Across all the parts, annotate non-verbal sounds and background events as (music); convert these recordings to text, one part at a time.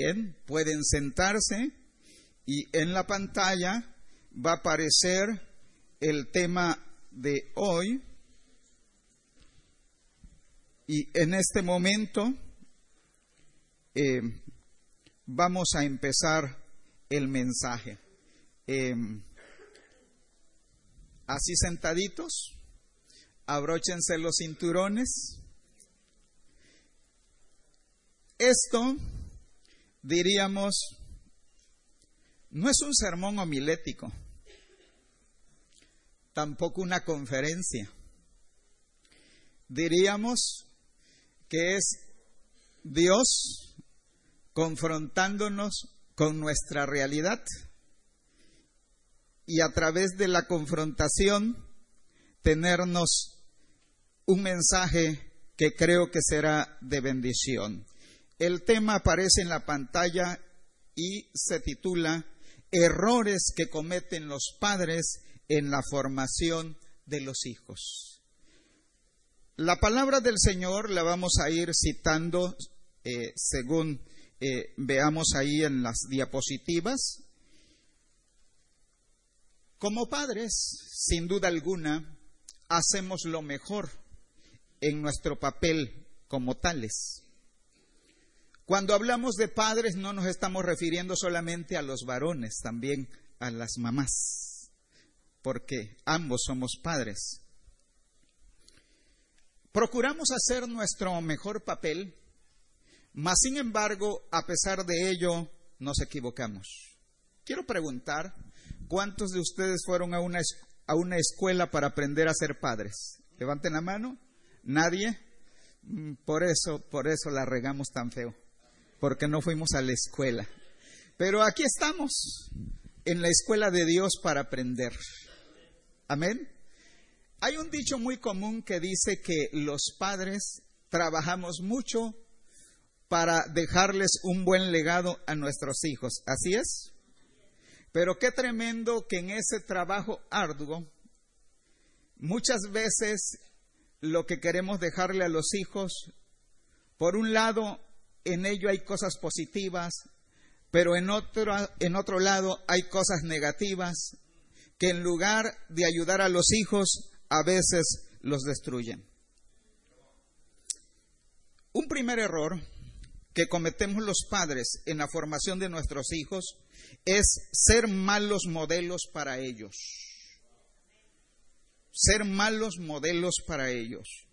Bien, pueden sentarse y en la pantalla va a aparecer el tema de hoy. Y en este momento eh, vamos a empezar el mensaje. Eh, así sentaditos, abróchense los cinturones. Esto, diríamos, no es un sermón homilético, tampoco una conferencia. Diríamos que es Dios confrontándonos con nuestra realidad y a través de la confrontación tenernos un mensaje que creo que será de bendición. El tema aparece en la pantalla y se titula Errores que cometen los padres en la formación de los hijos. La palabra del Señor la vamos a ir citando eh, según eh, veamos ahí en las diapositivas. Como padres, sin duda alguna, hacemos lo mejor en nuestro papel como tales. Cuando hablamos de padres no nos estamos refiriendo solamente a los varones, también a las mamás, porque ambos somos padres. Procuramos hacer nuestro mejor papel mas, sin embargo, a pesar de ello, nos equivocamos. Quiero preguntar, ¿cuántos de ustedes fueron a una, a una escuela para aprender a ser padres? Levanten la mano. ¿Nadie? Mm, por eso, por eso la regamos tan feo, porque no fuimos a la escuela. Pero aquí estamos, en la escuela de Dios para aprender. Amén. Hay un dicho muy común que dice que los padres trabajamos mucho para dejarles un buen legado a nuestros hijos. ¿Así es? Pero qué tremendo que en ese trabajo arduo, muchas veces lo que queremos dejarle a los hijos, por un lado, en ello hay cosas positivas, pero en otro, en otro lado hay cosas negativas que en lugar de ayudar a los hijos, a veces los destruyen. Un primer error que cometemos los padres en la formación de nuestros hijos es ser malos modelos para ellos. Ser malos modelos para ellos.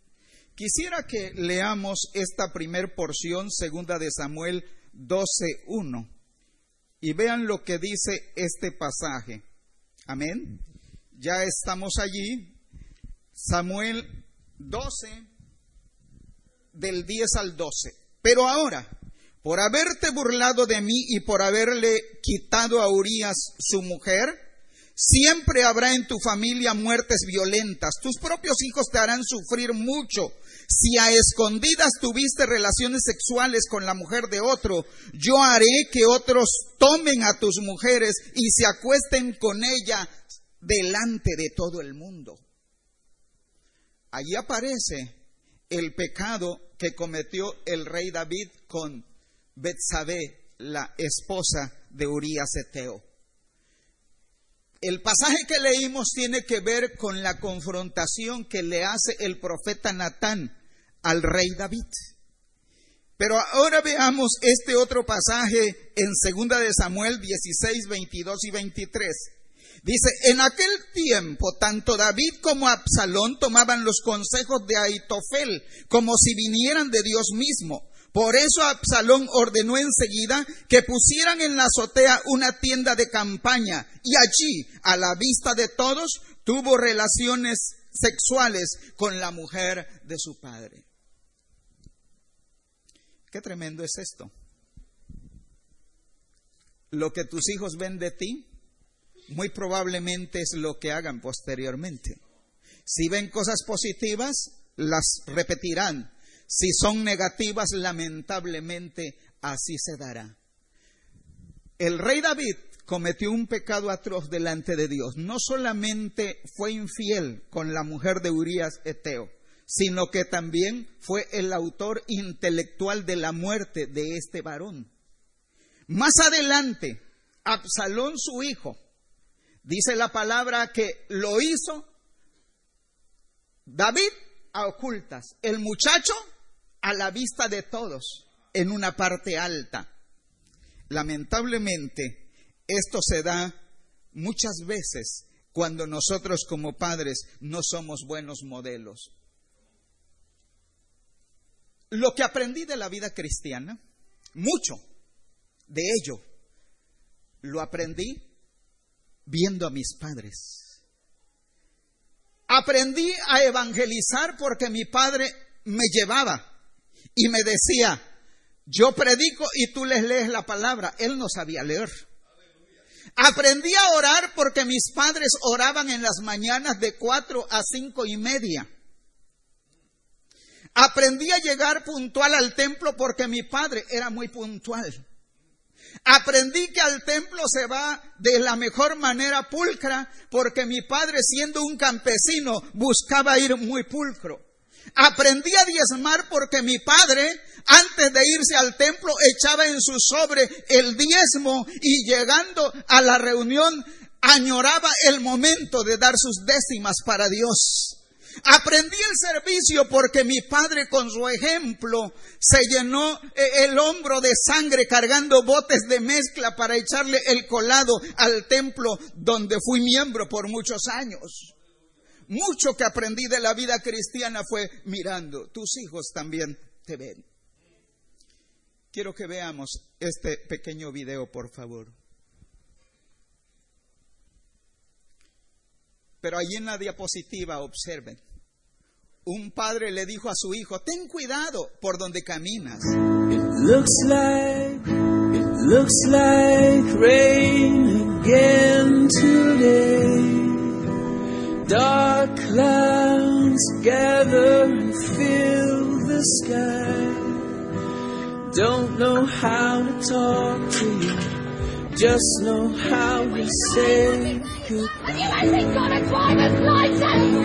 Quisiera que leamos esta primer porción, segunda de Samuel 12.1, y vean lo que dice este pasaje. Amén. Ya estamos allí. Samuel 12, del 10 al 12. Pero ahora, por haberte burlado de mí y por haberle quitado a Urias su mujer, siempre habrá en tu familia muertes violentas. Tus propios hijos te harán sufrir mucho. Si a escondidas tuviste relaciones sexuales con la mujer de otro, yo haré que otros tomen a tus mujeres y se acuesten con ella delante de todo el mundo. Allí aparece el pecado que cometió el rey David con Betsabé, la esposa de Urías Eteo. El pasaje que leímos tiene que ver con la confrontación que le hace el profeta Natán al rey David. Pero ahora veamos este otro pasaje en 2 de Samuel 16, 22 y 23. Dice, en aquel tiempo tanto David como Absalón tomaban los consejos de Aitofel como si vinieran de Dios mismo. Por eso Absalón ordenó enseguida que pusieran en la azotea una tienda de campaña y allí, a la vista de todos, tuvo relaciones sexuales con la mujer de su padre. Qué tremendo es esto. Lo que tus hijos ven de ti muy probablemente es lo que hagan posteriormente. Si ven cosas positivas, las repetirán. Si son negativas, lamentablemente así se dará. El rey David cometió un pecado atroz delante de Dios. No solamente fue infiel con la mujer de Urias Eteo, sino que también fue el autor intelectual de la muerte de este varón. Más adelante, Absalón su hijo, dice la palabra que lo hizo David a ocultas, el muchacho a la vista de todos, en una parte alta. Lamentablemente, esto se da muchas veces cuando nosotros como padres no somos buenos modelos. Lo que aprendí de la vida cristiana, mucho de ello, lo aprendí viendo a mis padres. Aprendí a evangelizar porque mi padre me llevaba y me decía, yo predico y tú les lees la palabra. Él no sabía leer. Aprendí a orar porque mis padres oraban en las mañanas de cuatro a cinco y media. Aprendí a llegar puntual al templo porque mi padre era muy puntual. Aprendí que al templo se va de la mejor manera pulcra porque mi padre siendo un campesino buscaba ir muy pulcro. Aprendí a diezmar porque mi padre, antes de irse al templo, echaba en su sobre el diezmo y llegando a la reunión añoraba el momento de dar sus décimas para Dios. Aprendí el servicio porque mi padre con su ejemplo se llenó eh, el hombro de sangre cargando botes de mezcla para echarle el colado al templo donde fui miembro por muchos años. Mucho que aprendí de la vida cristiana fue mirando. Tus hijos también te ven. Quiero que veamos este pequeño video, por favor. Pero ahí en la diapositiva observen. Un padre le dijo a su hijo, ten cuidado por donde caminas. It looks like, it looks like rain again today. Dark clouds gather and fill the sky. Don't know how to talk to you, just know how to say goodbye. Have you actually got a driver's license?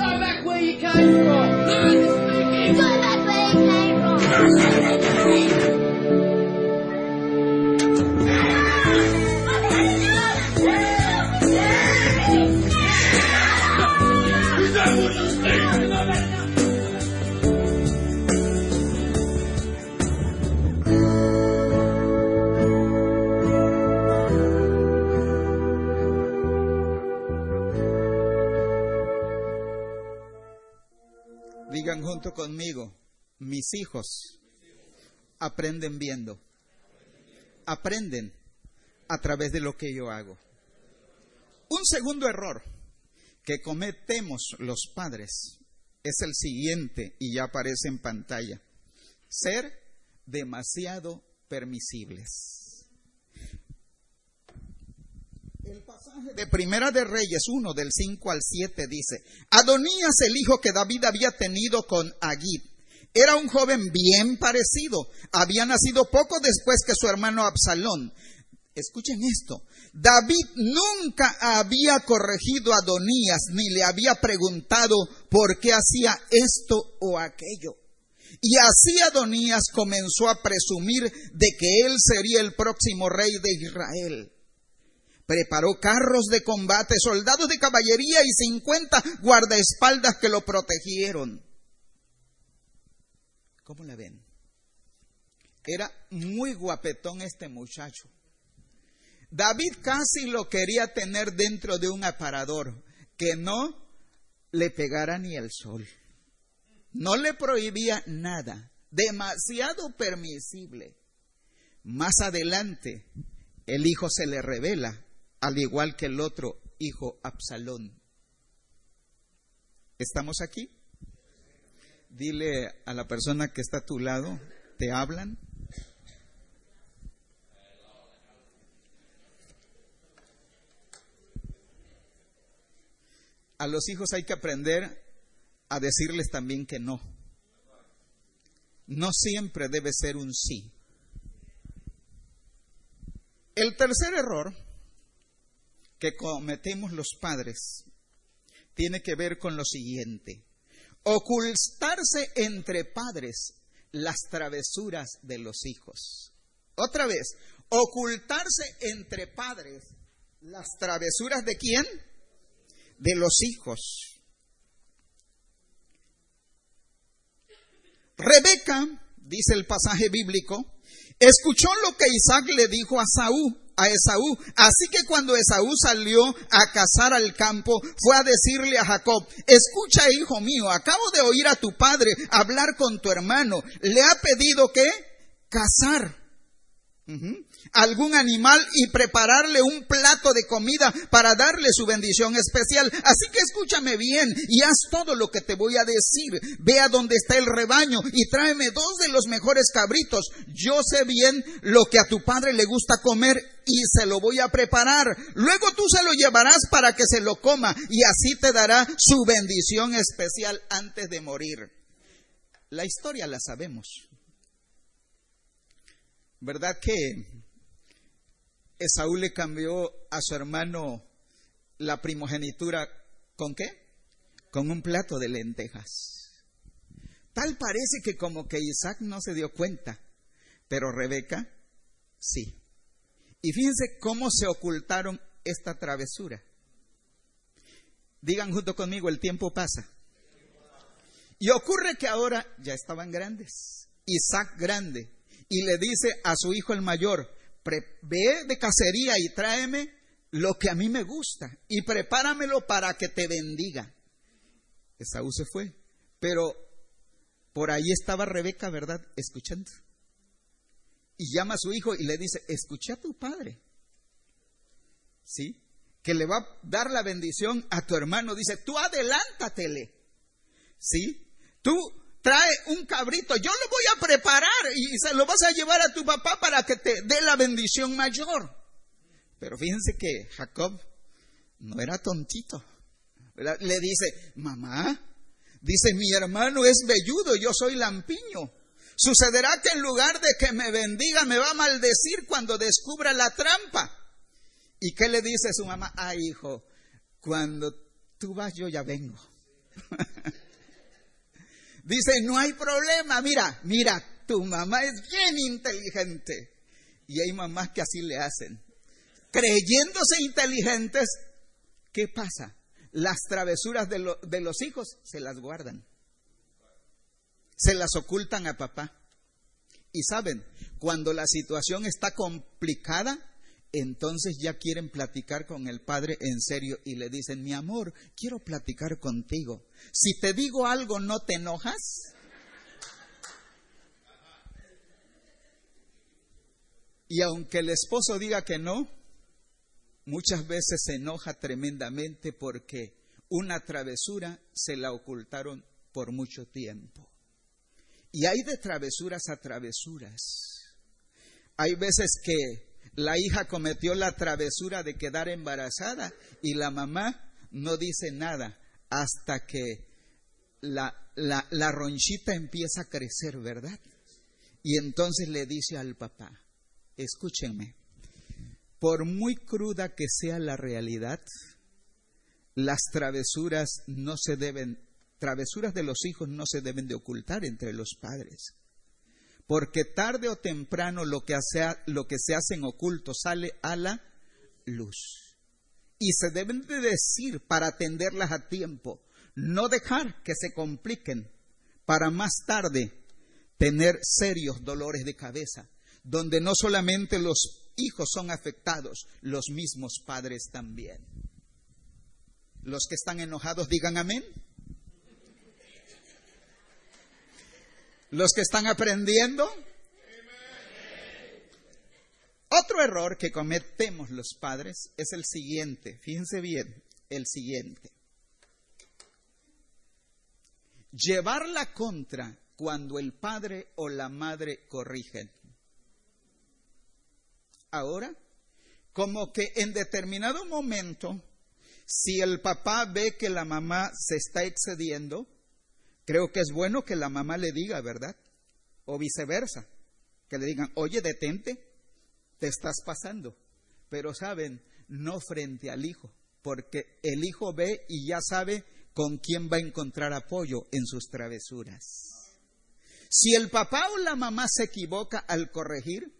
Go back where you came from. Conmigo, mis hijos aprenden viendo, aprenden a través de lo que yo hago. Un segundo error que cometemos los padres es el siguiente y ya aparece en pantalla. Ser demasiado permisibles. El de Primera de Reyes 1 del 5 al 7 dice, Adonías el hijo que David había tenido con Agit era un joven bien parecido, había nacido poco después que su hermano Absalón. Escuchen esto, David nunca había corregido a Adonías ni le había preguntado por qué hacía esto o aquello. Y así Adonías comenzó a presumir de que él sería el próximo rey de Israel. Preparó carros de combate, soldados de caballería y cincuenta guardaespaldas que lo protegieron. ¿Cómo le ven? Era muy guapetón este muchacho. David casi lo quería tener dentro de un aparador, que no le pegara ni el sol. No le prohibía nada, demasiado permisible. Más adelante, el hijo se le revela, al igual que el otro hijo Absalón. ¿Estamos aquí? Dile a la persona que está a tu lado, ¿te hablan? a los hijos hay que aprender a decirles también que no. No siempre debe ser un sí. El tercer error que cometemos los padres tiene que ver con lo siguiente. Ocultarse entre padres las travesuras de los hijos. Otra vez, ocultarse entre padres. ¿Las travesuras de quién? De los hijos. Rebeca, dice el pasaje bíblico, escuchó lo que Isaac le dijo a Saúl, a Esaú. Así que cuando Esaú salió a cazar al campo, fue a decirle a Jacob, escucha hijo mío, acabo de oír a tu padre hablar con tu hermano. Le ha pedido que cazar algún animal y prepararle un plato de comida para darle su bendición especial. Así que escúchame bien y haz todo lo que te voy a decir. Ve a donde está el rebaño y tráeme dos de los mejores cabritos. Yo sé bien lo que a tu padre le gusta comer y se lo voy a preparar. Luego tú se lo llevarás para que se lo coma y así te dará su bendición especial antes de morir. La historia la sabemos. ¿Verdad que Esaú le cambió a su hermano la primogenitura con qué? Con un plato de lentejas. Tal parece que como que Isaac no se dio cuenta, pero Rebeca sí. Y fíjense cómo se ocultaron esta travesura. Digan junto conmigo, el tiempo pasa. Y ocurre que ahora ya estaban grandes. Isaac grande. Y le dice a su hijo el mayor, ve de cacería y tráeme lo que a mí me gusta y prepáramelo para que te bendiga. Esaú se fue, pero por ahí estaba Rebeca, ¿verdad? Escuchando. Y llama a su hijo y le dice, escucha a tu padre. ¿Sí? Que le va a dar la bendición a tu hermano. Dice, tú adelántatele. ¿Sí? Tú trae un cabrito, yo lo voy a preparar y se lo vas a llevar a tu papá para que te dé la bendición mayor. Pero fíjense que Jacob no era tontito. Le dice, mamá, dice, mi hermano es velludo, yo soy lampiño. Sucederá que en lugar de que me bendiga, me va a maldecir cuando descubra la trampa. ¿Y qué le dice su mamá? Ah, hijo, cuando tú vas, yo ya vengo. (laughs) Dice, no hay problema, mira, mira, tu mamá es bien inteligente. Y hay mamás que así le hacen. Creyéndose inteligentes, ¿qué pasa? Las travesuras de, de los hijos se las guardan. Se las ocultan a papá. Y saben, cuando la situación está complicada, entonces ya quieren platicar con el padre en serio y le dicen, mi amor, quiero platicar contigo. Si te digo algo, ¿no te enojas? Y aunque el esposo diga que no, muchas veces se enoja tremendamente porque una travesura se la ocultaron por mucho tiempo. Y hay de travesuras a travesuras. Hay veces que la hija cometió la travesura de quedar embarazada y la mamá no dice nada hasta que la, la, ronchita empieza a crecer, ¿verdad? Y entonces le dice al papá, escúchenme, por muy cruda que sea la realidad, las travesuras no se deben, travesuras de los hijos no se deben de ocultar entre los padres porque tarde o temprano lo que, hace, lo que se hace en oculto sale a la luz. Y se deben de decir para atenderlas a tiempo, no dejar que se compliquen para más tarde tener serios dolores de cabeza, donde no solamente los hijos son afectados, los mismos padres también. Los que están enojados digan amén. Los que están aprendiendo. Otro error que cometemos los padres es el siguiente. Fíjense bien, el siguiente. Llevar la contra cuando el padre o la madre corrigen. Ahora, como que en determinado momento, si el papá ve que la mamá se está excediendo, Creo que es bueno que la mamá le diga, ¿verdad? O viceversa, que le digan, oye, detente, te estás pasando. Pero saben, no frente al hijo, porque el hijo ve y ya sabe con quién va a encontrar apoyo en sus travesuras. Si el papá o la mamá se equivoca al corregir,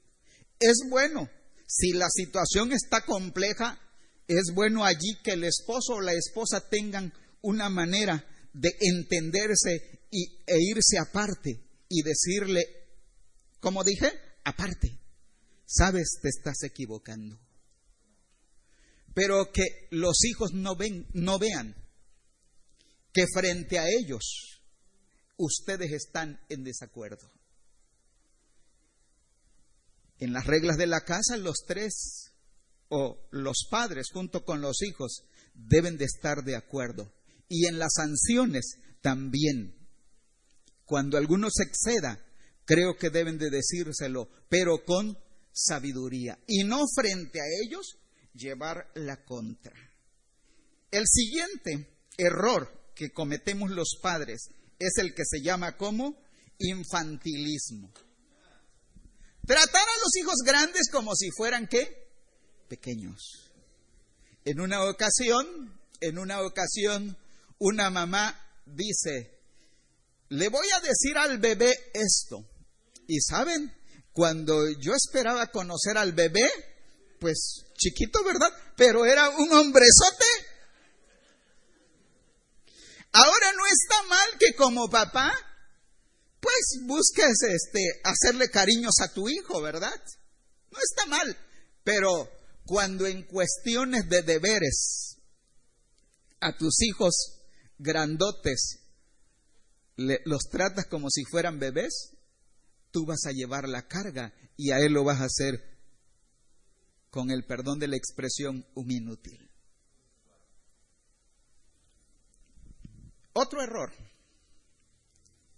es bueno. Si la situación está compleja, es bueno allí que el esposo o la esposa tengan una manera de entenderse y, e irse aparte y decirle, como dije, aparte, sabes, te estás equivocando. Pero que los hijos no, ven, no vean que frente a ellos ustedes están en desacuerdo. En las reglas de la casa, los tres o los padres junto con los hijos deben de estar de acuerdo. Y en las sanciones también. Cuando alguno se exceda, creo que deben de decírselo, pero con sabiduría. Y no frente a ellos llevar la contra. El siguiente error que cometemos los padres es el que se llama como infantilismo. Tratar a los hijos grandes como si fueran qué? Pequeños. En una ocasión, en una ocasión, una mamá dice, le voy a decir al bebé esto. Y saben, cuando yo esperaba conocer al bebé, pues chiquito, ¿verdad? Pero era un hombrezote. Ahora no está mal que como papá, pues busques este, hacerle cariños a tu hijo, ¿verdad? No está mal. Pero cuando en cuestiones de deberes a tus hijos grandotes los tratas como si fueran bebés, tú vas a llevar la carga y a él lo vas a hacer con el perdón de la expresión un inútil. Otro error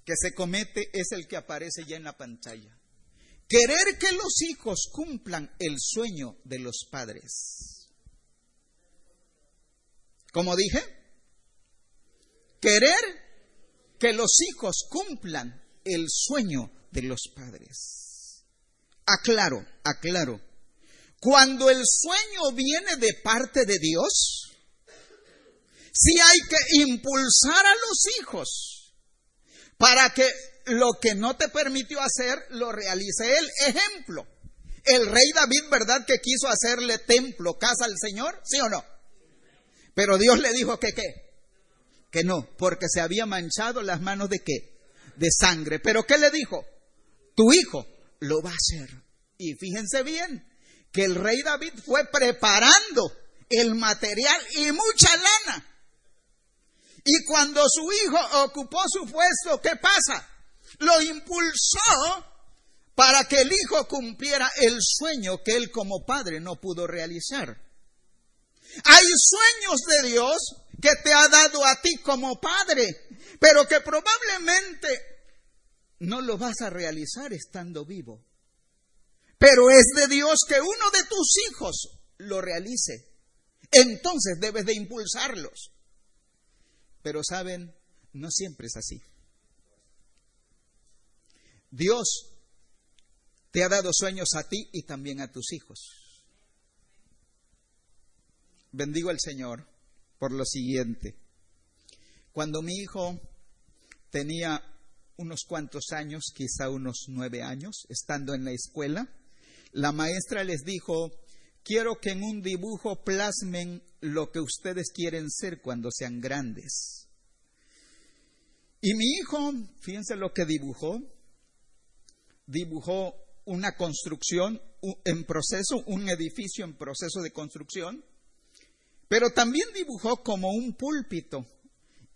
que se comete es el que aparece ya en la pantalla. Querer que los hijos cumplan el sueño de los padres. Como dije, querer que los hijos cumplan el sueño de los padres. Aclaro, aclaro. Cuando el sueño viene de parte de Dios, sí hay que impulsar a los hijos para que lo que no te permitió hacer lo realice él. Ejemplo, el rey David, ¿verdad que quiso hacerle templo, casa al Señor? ¿Sí o no? Pero Dios le dijo que qué? Que no, porque se había manchado las manos de qué? De sangre. Pero ¿qué le dijo? Tu hijo lo va a hacer. Y fíjense bien que el rey David fue preparando el material y mucha lana. Y cuando su hijo ocupó su puesto, ¿qué pasa? Lo impulsó para que el hijo cumpliera el sueño que él como padre no pudo realizar. Hay sueños de Dios que te ha dado a ti como padre, pero que probablemente no lo vas a realizar estando vivo. Pero es de Dios que uno de tus hijos lo realice. Entonces debes de impulsarlos. Pero saben, no siempre es así. Dios te ha dado sueños a ti y también a tus hijos bendigo al Señor por lo siguiente. Cuando mi hijo tenía unos cuantos años, quizá unos nueve años, estando en la escuela, la maestra les dijo, quiero que en un dibujo plasmen lo que ustedes quieren ser cuando sean grandes. Y mi hijo, fíjense lo que dibujó, dibujó una construcción en proceso, un edificio en proceso de construcción, pero también dibujó como un púlpito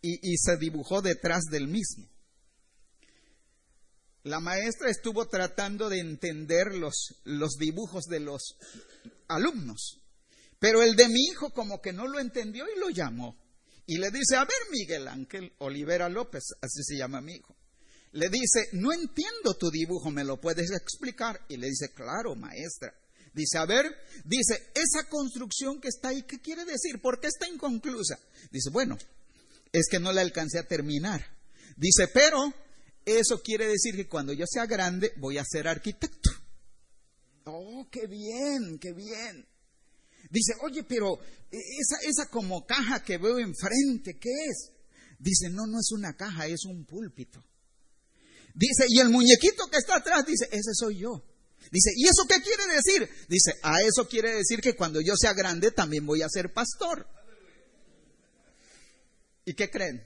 y, se dibujó detrás del mismo. La maestra estuvo tratando de entender los, los dibujos de los alumnos, pero el de mi hijo como que no lo entendió y lo llamó. Y le dice, a ver, Miguel Ángel Olivera López, así se llama mi hijo. Le dice, no entiendo tu dibujo, ¿me lo puedes explicar? Y le dice, claro, maestra. Dice, a ver, dice, esa construcción que está ahí, ¿qué quiere decir? ¿Por qué está inconclusa? Dice, bueno, es que no la alcancé a terminar. Dice, pero eso quiere decir que cuando yo sea grande voy a ser arquitecto. Oh, qué bien, qué bien. Dice, oye, pero esa, esa como caja que veo enfrente, ¿qué es? Dice, no, no es una caja, es un púlpito. Dice, y el muñequito que está atrás dice, ese soy yo. Dice, ¿y eso qué quiere decir? Dice, a eso quiere decir que cuando yo sea grande también voy a ser pastor. ¿Y qué creen?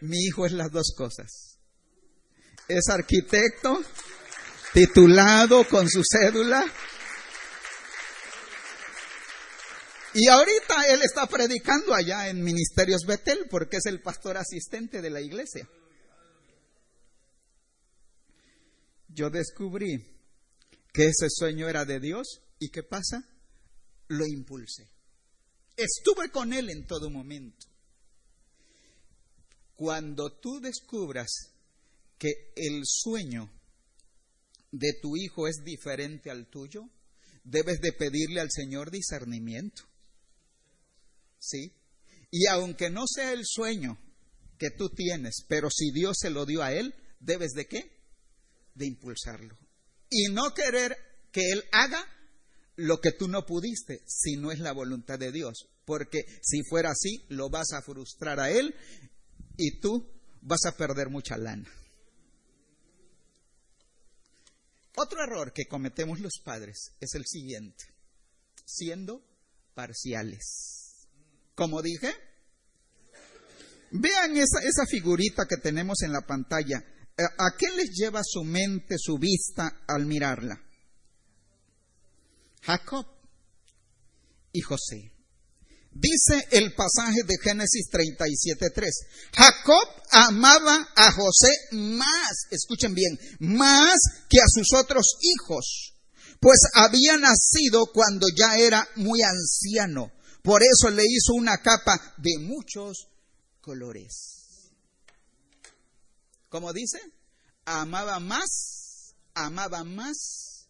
Mi hijo es las dos cosas. Es arquitecto, titulado con su cédula. Y ahorita él está predicando allá en Ministerios Betel porque es el pastor asistente de la iglesia. Yo descubrí que ese sueño era de Dios y ¿qué pasa? Lo impulsé. Estuve con él en todo momento. Cuando tú descubras que el sueño de tu hijo es diferente al tuyo, debes de pedirle al Señor discernimiento. ¿Sí? Y aunque no sea el sueño que tú tienes, pero si Dios se lo dio a él, debes de qué? De impulsarlo y no querer que Él haga lo que tú no pudiste, si no es la voluntad de Dios. Porque si fuera así, lo vas a frustrar a Él y tú vas a perder mucha lana. Otro error que cometemos los padres es el siguiente, siendo parciales. Como dije, vean esa, esa figurita que tenemos en la pantalla. Eh, ¿A qué les lleva su mente, su vista al mirarla? Jacob y José. Dice el pasaje de Génesis 37.3. Jacob amaba a José más, escuchen bien, más que a sus otros hijos, pues había nacido cuando ya era muy anciano. Por eso le hizo una capa de muchos colores. ¿Cómo dice? Amaba más, amaba más.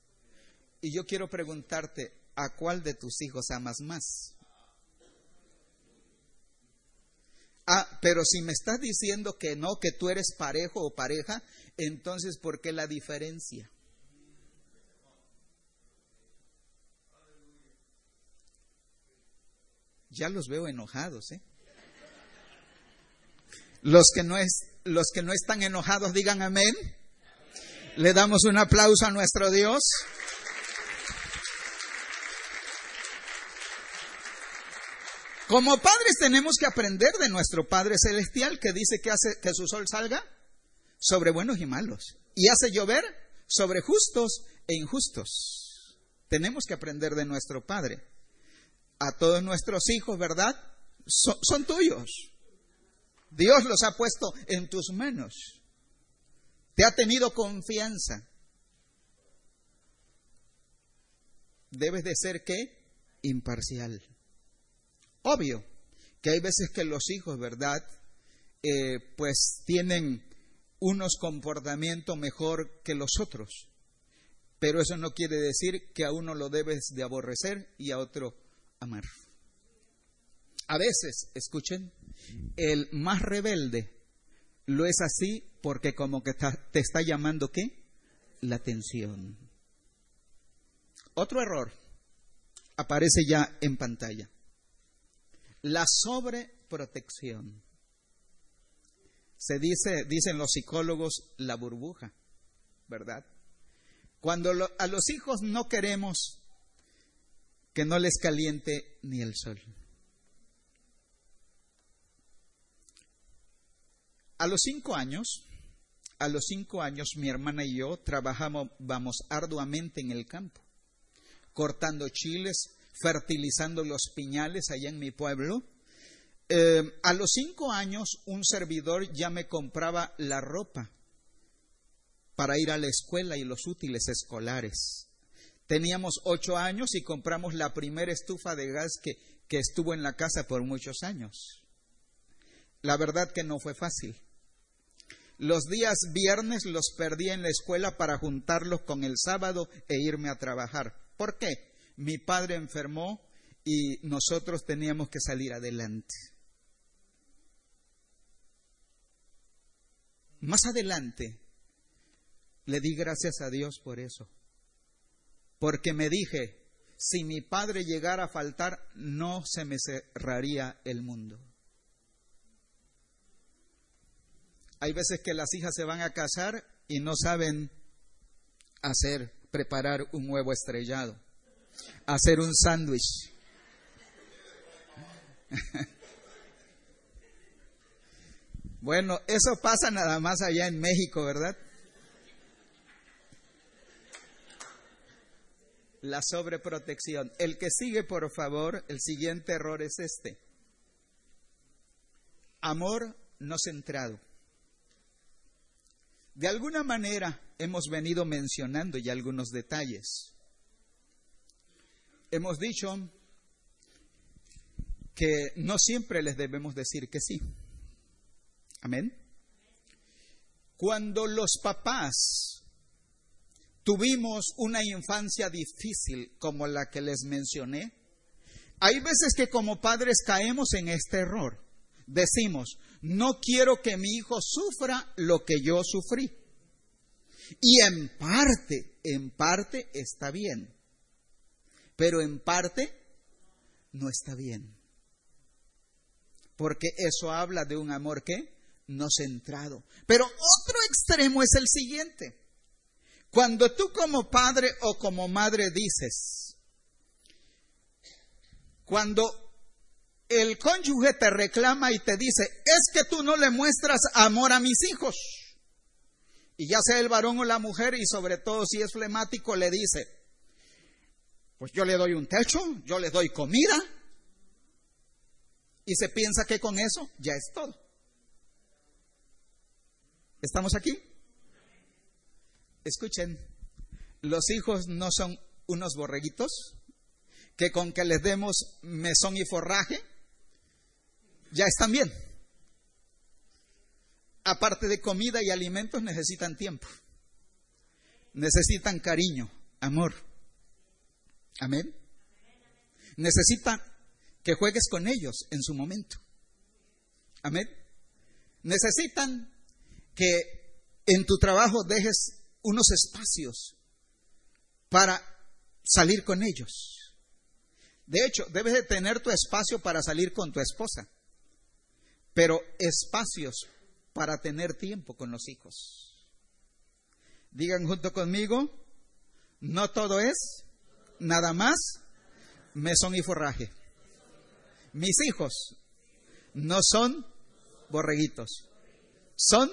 Y yo quiero preguntarte, ¿a cuál de tus hijos amas más? Ah, pero si me estás diciendo que no, que tú eres parejo o pareja, entonces ¿por qué la diferencia? Ya los veo enojados, ¿eh? Los que no es, los que no están enojados digan amén. Le damos un aplauso a nuestro Dios. Como padres tenemos que aprender de nuestro Padre Celestial que dice que hace que su sol salga sobre buenos y malos y hace llover sobre justos e injustos. Tenemos que aprender de nuestro Padre. A todos nuestros hijos, ¿verdad? son tuyos. Dios los ha puesto en tus manos. Te ha tenido confianza. Debes de ser qué? Imparcial. Obvio que hay veces que los hijos, ¿verdad? Eh, pues tienen unos comportamientos mejor que los otros. Pero eso no quiere decir que a uno lo debes de aborrecer y a otro amar. A veces, escuchen, el más rebelde lo es así porque como que te está llamando qué? La atención. Otro error aparece ya en pantalla. La sobreprotección. Se dice, dicen los psicólogos, la burbuja, ¿verdad? Cuando a los hijos no queremos que no les caliente ni el sol. A los cinco años, a los cinco años mi hermana y yo trabajamos arduamente en el campo, cortando chiles, fertilizando los piñales allá en mi pueblo. Eh, a los cinco años un servidor ya me compraba la ropa para ir a la escuela y los útiles escolares. Teníamos ocho años y compramos la primera estufa de gas que estuvo en la casa por muchos años. La verdad que no fue fácil. Los días viernes los perdí en la escuela para juntarlos con el sábado e irme a trabajar. ¿Por qué? Mi padre enfermó y nosotros teníamos que salir adelante. Más adelante le di gracias a Dios por eso. Porque me dije, si mi padre llegara a faltar, no se me cerraría el mundo. Hay veces que las hijas se van a casar y no saben hacer, preparar un huevo estrellado, hacer un sándwich. (laughs) bueno, eso pasa nada más allá en México, ¿verdad? La sobreprotección. El que sigue, por favor, el siguiente error es este. Amor no centrado. De alguna manera hemos venido mencionando ya algunos detalles. Hemos dicho que no siempre les debemos decir que sí. Amén. Cuando los papás tuvimos una infancia difícil como la que les mencioné, hay veces que como padres caemos en este error. Decimos, no quiero que mi hijo sufra lo que yo sufrí. Y en parte, en parte está bien, pero en parte no está bien. Porque eso habla de un amor que no centrado. Pero otro extremo es el siguiente. Cuando tú como padre o como madre dices, cuando el cónyuge te reclama y te dice, es que tú no le muestras amor a mis hijos. Y ya sea el varón o la mujer, y sobre todo si es flemático, le dice, pues yo le doy un techo, yo le doy comida, y se piensa que con eso ya es todo. ¿Estamos aquí? Escuchen, los hijos no son unos borreguitos que con que les demos mesón y forraje ya están bien. Aparte de comida y alimentos, necesitan tiempo. Necesitan cariño, amor. Amén. Necesitan que juegues con ellos en su momento. Amén. Necesitan que en tu trabajo dejes unos espacios para salir con ellos. De hecho, debes de tener tu espacio para salir con tu esposa pero espacios para tener tiempo con los hijos. Digan junto conmigo, no todo es nada más mesón y forraje. Mis hijos no son borreguitos, son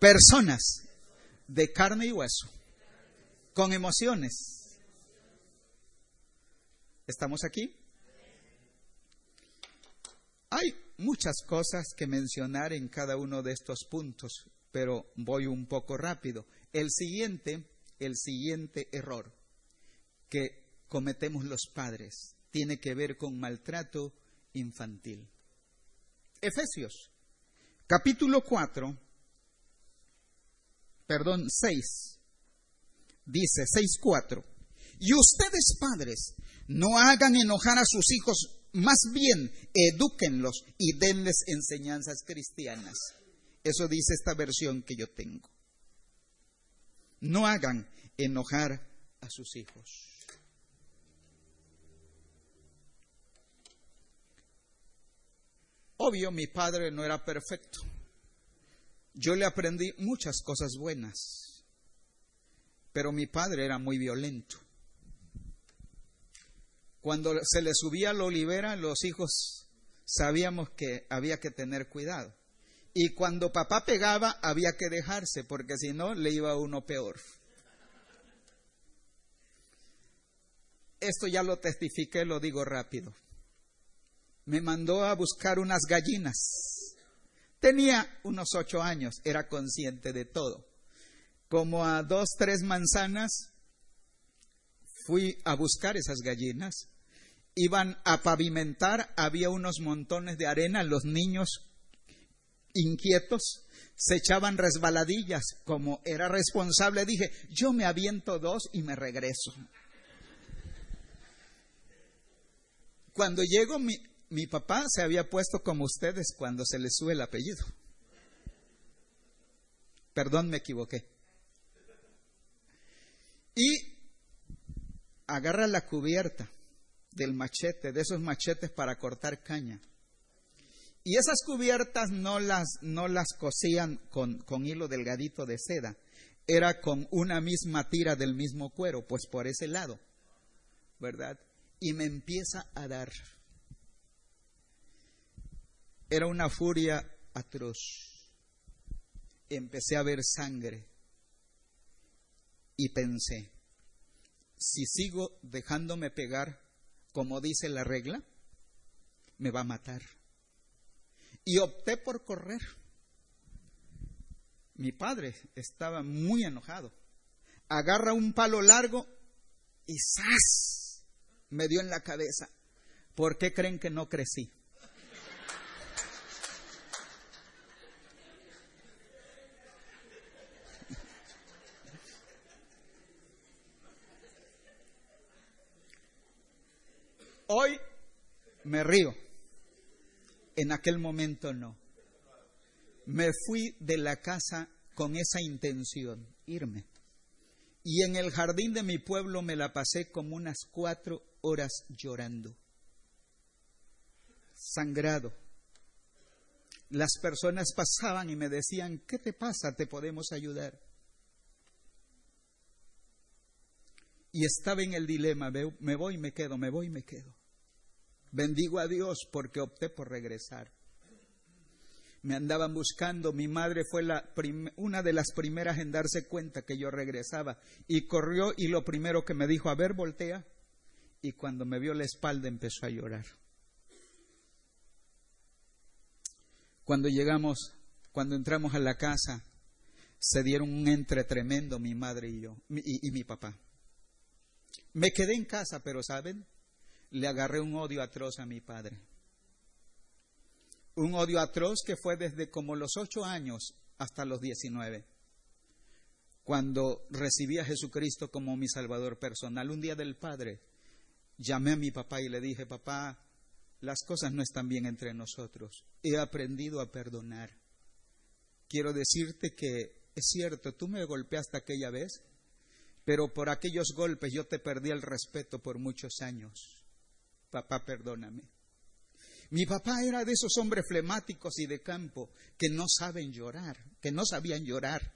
personas de carne y hueso, con emociones. ¿Estamos aquí? Hay muchas cosas que mencionar en cada uno de estos puntos, pero voy un poco rápido. El siguiente, el siguiente error que cometemos los padres tiene que ver con maltrato infantil. Efesios, capítulo 4, perdón, 6, dice 6.4, y ustedes padres no hagan enojar a sus hijos más bien, edúquenlos y denles enseñanzas cristianas. Eso dice esta versión que yo tengo. No hagan enojar a sus hijos. Obvio, mi padre no era perfecto. Yo le aprendí muchas cosas buenas, pero mi padre era muy violento. Cuando se le subía la olivera, los hijos sabíamos que había que tener cuidado. Y cuando papá pegaba, había que dejarse, porque si no, le iba a uno peor. Esto ya lo testifiqué, lo digo rápido. Me mandó a buscar unas gallinas. Tenía unos ocho años, era consciente de todo. Como a dos, tres manzanas, fui a buscar esas gallinas iban a pavimentar, había unos montones de arena, los niños inquietos se echaban resbaladillas, como era responsable, dije, yo me aviento dos y me regreso. Cuando llego, mi, mi papá se había puesto como ustedes cuando se les sube el apellido. Perdón, me equivoqué. Y agarra la cubierta del machete, de esos machetes para cortar caña. Y esas cubiertas no las, no las cosían con, con hilo delgadito de seda, era con una misma tira del mismo cuero, pues por ese lado, ¿verdad? Y me empieza a dar. Era una furia atroz. Empecé a ver sangre y pensé, si sigo dejándome pegar, como dice la regla, me va a matar. Y opté por correr. Mi padre estaba muy enojado. Agarra un palo largo y ¡zas! me dio en la cabeza. ¿Por qué creen que no crecí? Hoy me río. En aquel momento no. Me fui de la casa con esa intención, irme. Y en el jardín de mi pueblo me la pasé como unas cuatro horas llorando, sangrado. Las personas pasaban y me decían, ¿qué te pasa? ¿Te podemos ayudar? Y estaba en el dilema, me voy, me quedo, me voy, me quedo. Bendigo a Dios porque opté por regresar. Me andaban buscando, mi madre fue la una de las primeras en darse cuenta que yo regresaba y corrió y lo primero que me dijo, a ver, voltea. Y cuando me vio la espalda empezó a llorar. Cuando llegamos, cuando entramos a la casa, se dieron un entre tremendo mi madre y yo, y mi papá. Me quedé en casa, pero ¿saben? Le agarré un odio atroz a mi padre. Un odio atroz que fue desde como los ocho años hasta los diecinueve, cuando recibí a Jesucristo como mi Salvador personal. Un día del Padre, llamé a mi papá y le dije, papá, las cosas no están bien entre nosotros. He aprendido a perdonar. Quiero decirte que es cierto, tú me golpeaste aquella vez, pero por aquellos golpes yo te perdí el respeto por muchos años papá, perdóname. Mi papá era de esos hombres flemáticos y de campo que no saben llorar, que no sabían llorar.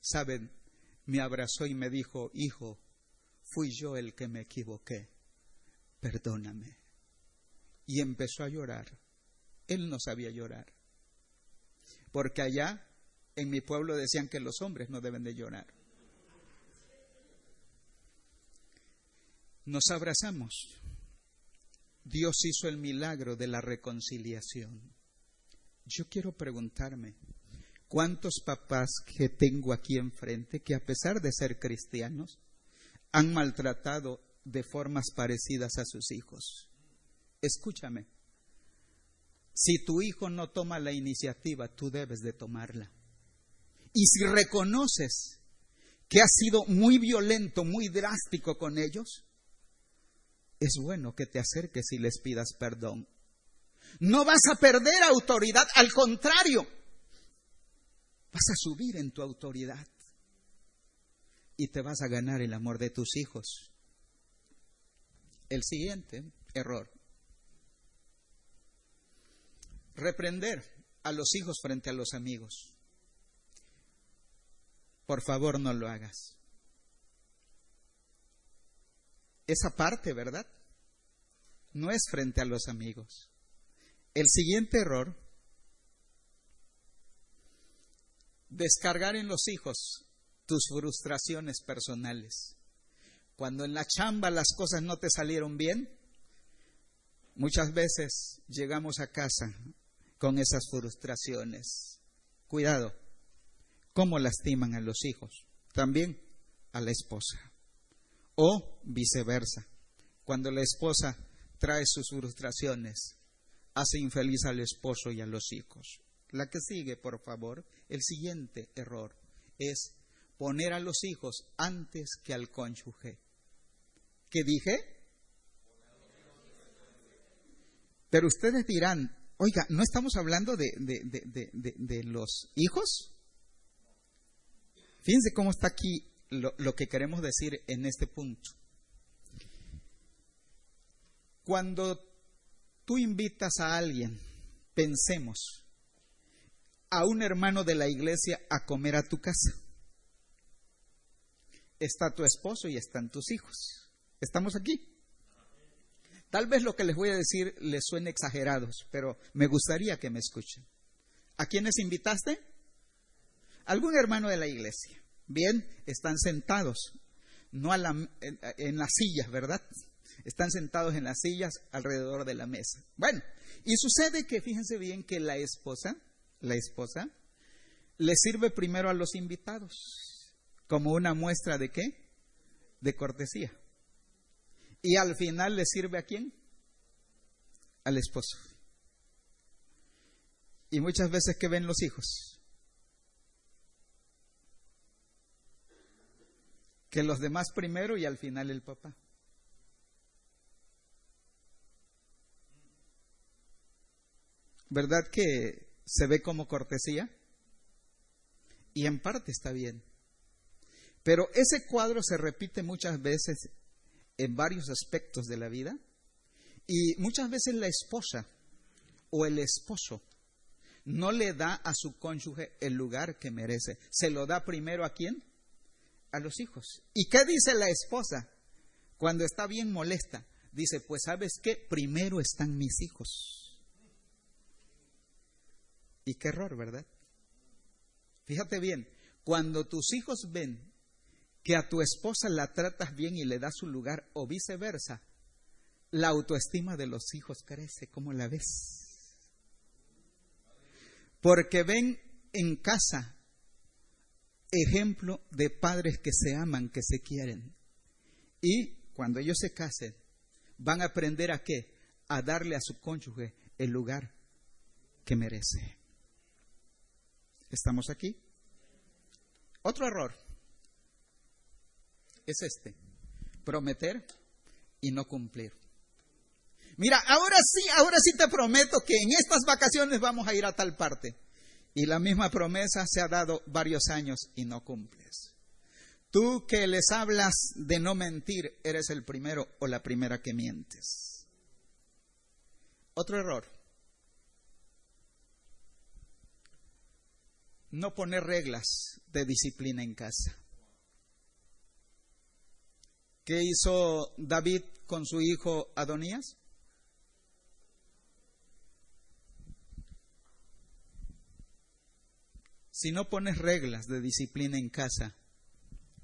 Saben, me abrazó y me dijo, hijo, fui yo el que me equivoqué, perdóname. Y empezó a llorar. Él no sabía llorar. Porque allá en mi pueblo decían que los hombres no deben de llorar. Nos abrazamos Dios hizo el milagro de la reconciliación. Yo quiero preguntarme, ¿cuántos papás que tengo aquí enfrente que a pesar de ser cristianos han maltratado de formas parecidas a sus hijos? Escúchame, si tu hijo no toma la iniciativa, tú debes de tomarla. Y si reconoces que has sido muy violento, muy drástico con ellos, es bueno que te acerques y les pidas perdón. No vas a perder autoridad, al contrario, vas a subir en tu autoridad y te vas a ganar el amor de tus hijos. El siguiente error. Reprender a los hijos frente a los amigos. Por favor, no lo hagas esa parte, ¿verdad? No es frente a los amigos. El siguiente error, descargar en los hijos tus frustraciones personales. Cuando en la chamba las cosas no te salieron bien, muchas veces llegamos a casa con esas frustraciones. Cuidado, ¿cómo lastiman a los hijos? También a la esposa o viceversa. Cuando la esposa trae sus frustraciones, hace infeliz al esposo y a los hijos. La que sigue, por favor, el siguiente error es poner a los hijos antes que al cónyuge. ¿Qué dije? Pero ustedes dirán, oiga, ¿no estamos hablando de, de los hijos? Fíjense cómo está aquí lo, que queremos decir en este punto. Cuando tú invitas a alguien pensemos a un hermano de la iglesia a comer a tu casa. Está tu esposo y están tus hijos. ¿Estamos aquí? Tal vez lo que les voy a decir les suene exagerados, pero me gustaría que me escuchen. ¿A quiénes invitaste? Algún hermano de la iglesia. Bien, están sentados, no en las sillas, ¿verdad? Están sentados en las sillas alrededor de la mesa. Bueno, y sucede que, fíjense bien, que la esposa, la esposa, le sirve primero a los invitados, como una muestra de qué? De cortesía. Y al final le sirve a quién? Al esposo. Y muchas veces que ven los hijos. Que los demás primero y al final el papá. ¿Verdad que se ve como cortesía? Y en parte está bien. Pero ese cuadro se repite muchas veces en varios aspectos de la vida y muchas veces la esposa o el esposo no le da a su cónyuge el lugar que merece. Se lo da primero a quién? A los hijos. ¿Y qué dice la esposa cuando está bien molesta? Dice, pues sabes qué, primero están mis hijos. Y qué error, ¿verdad? Fíjate bien, cuando tus hijos ven que a tu esposa la tratas bien y le das su lugar o viceversa, la autoestima de los hijos crece. ¿Cómo la ves? Porque ven en casa ejemplo de padres que se aman, que se quieren. Y cuando ellos se casen, van a aprender a qué? A darle a su cónyuge el lugar que merece. ¿Estamos aquí? Otro error es este, prometer y no cumplir. Mira, ahora sí, ahora sí te prometo que en estas vacaciones vamos a ir a tal parte. Y la misma promesa se ha dado varios años y no cumples. Tú que les hablas de no mentir, eres el primero o la primera que mientes. Otro error no poner reglas de disciplina en casa. ¿Qué hizo David con su hijo Adonías? Si no pones reglas de disciplina en casa,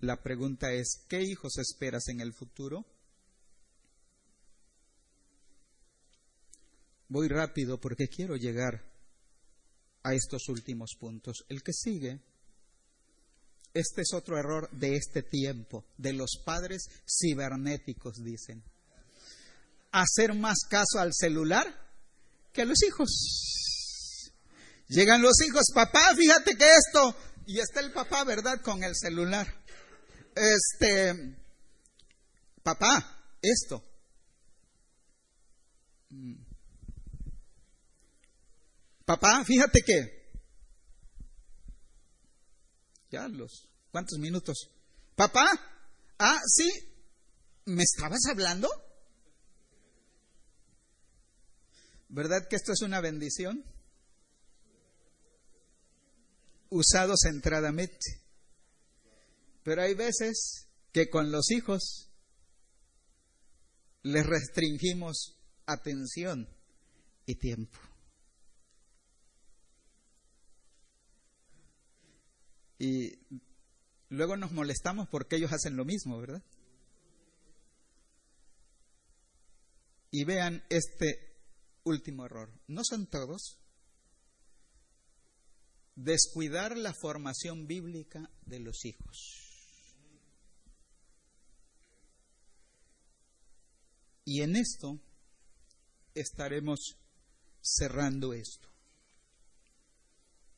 la pregunta es, ¿qué hijos esperas en el futuro? Voy rápido porque quiero llegar a estos últimos puntos. El que sigue, este es otro error de este tiempo, de los padres cibernéticos, dicen. Hacer más caso al celular que a los hijos. Llegan los hijos, papá, fíjate que esto, y está el papá, ¿verdad?, con el celular. Este, papá, esto. Mm. Papá, fíjate que... Ya los... ¿Cuántos minutos? Papá, ah, sí, ¿me estabas hablando? ¿Verdad que esto es una bendición? Usado centradamente. Pero hay veces que con los hijos les restringimos atención y tiempo. Y luego nos molestamos porque ellos hacen lo mismo, ¿verdad? Y vean este último error. No son todos. Descuidar la formación bíblica de los hijos. Y en esto estaremos cerrando esto.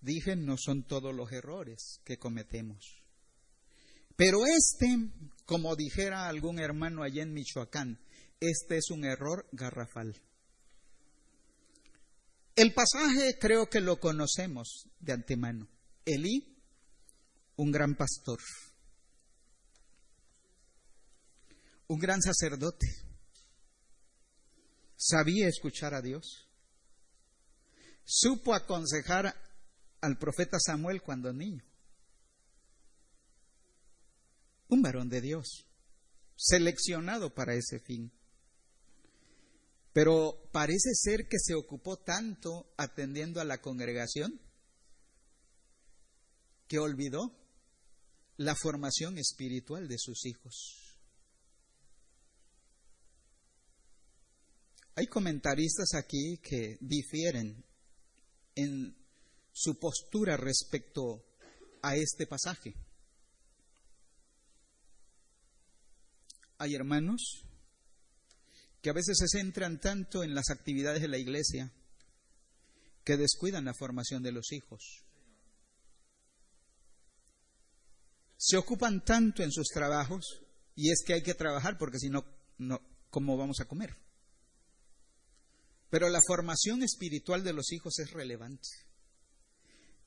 Dije, no son todos los errores que cometemos. Pero este, como dijera algún hermano allá en Michoacán, este es un error garrafal. El pasaje creo que lo conocemos de antemano. Elí, un gran pastor, un gran sacerdote, sabía escuchar a Dios, supo aconsejar al profeta Samuel cuando niño. Un varón de Dios, seleccionado para ese fin. Pero parece ser que se ocupó tanto atendiendo a la congregación que olvidó la formación espiritual de sus hijos. Hay comentaristas aquí que difieren en su postura respecto a este pasaje. Hay hermanos que a veces se centran tanto en las actividades de la iglesia que descuidan la formación de los hijos. Se ocupan tanto en sus trabajos y es que hay que trabajar porque si no, no ¿cómo vamos a comer? Pero la formación espiritual de los hijos es relevante.